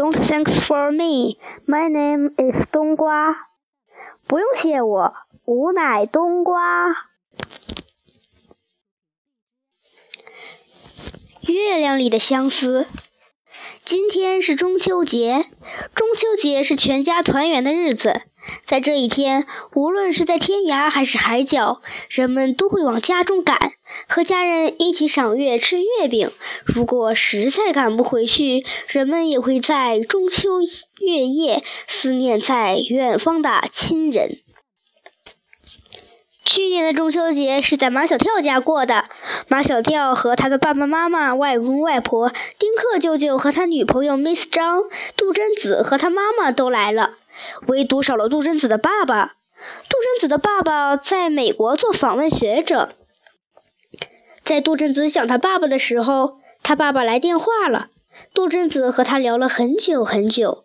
Don't thanks for me. My name is 冬瓜。不用谢我，吾乃冬瓜。月亮里的相思。今天是中秋节，中秋节是全家团圆的日子。在这一天，无论是在天涯还是海角，人们都会往家中赶，和家人一起赏月、吃月饼。如果实在赶不回去，人们也会在中秋月夜思念在远方的亲人。去年的中秋节是在马小跳家过的，马小跳和他的爸爸妈妈、外公外婆、丁克舅舅和他女朋友 Miss 张、杜真子和他妈妈都来了。唯独少了杜真子的爸爸。杜真子的爸爸在美国做访问学者。在杜真子想他爸爸的时候，他爸爸来电话了。杜真子和他聊了很久很久。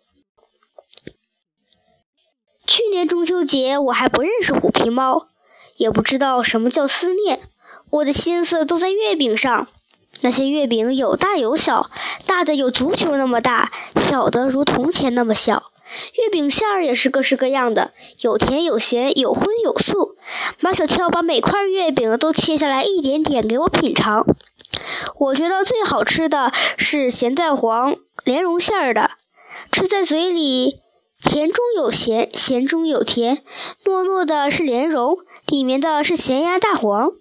去年中秋节，我还不认识虎皮猫，也不知道什么叫思念。我的心思都在月饼上。那些月饼有大有小，大的有足球那么大，小的如铜钱那么小。月饼馅儿也是各式各样的，有甜有咸，有荤有素。马小跳把每块月饼都切下来一点点给我品尝。我觉得最好吃的是咸蛋黄莲蓉馅儿的，吃在嘴里甜中有咸，咸中有甜，糯糯的是莲蓉，里面的是咸鸭蛋黄。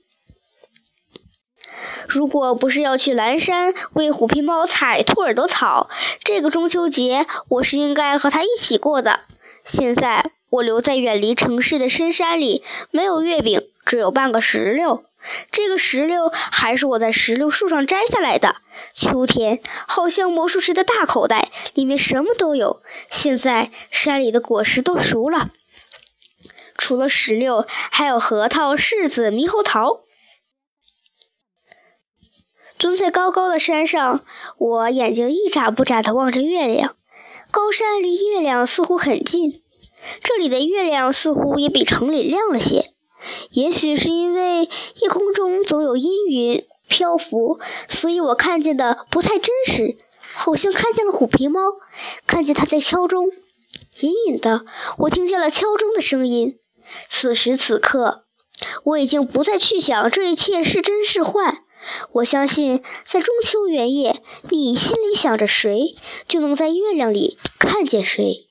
如果不是要去蓝山为虎皮猫采兔耳朵草，这个中秋节我是应该和它一起过的。现在我留在远离城市的深山里，没有月饼，只有半个石榴。这个石榴还是我在石榴树上摘下来的。秋天好像魔术师的大口袋，里面什么都有。现在山里的果实都熟了，除了石榴，还有核桃、柿子、猕猴桃。蹲在高高的山上，我眼睛一眨不眨地望着月亮。高山离月亮似乎很近，这里的月亮似乎也比城里亮了些。也许是因为夜空中总有阴云漂浮，所以我看见的不太真实。好像看见了虎皮猫，看见它在敲钟。隐隐的，我听见了敲钟的声音。此时此刻，我已经不再去想这一切是真是幻。我相信，在中秋圆夜，你心里想着谁，就能在月亮里看见谁。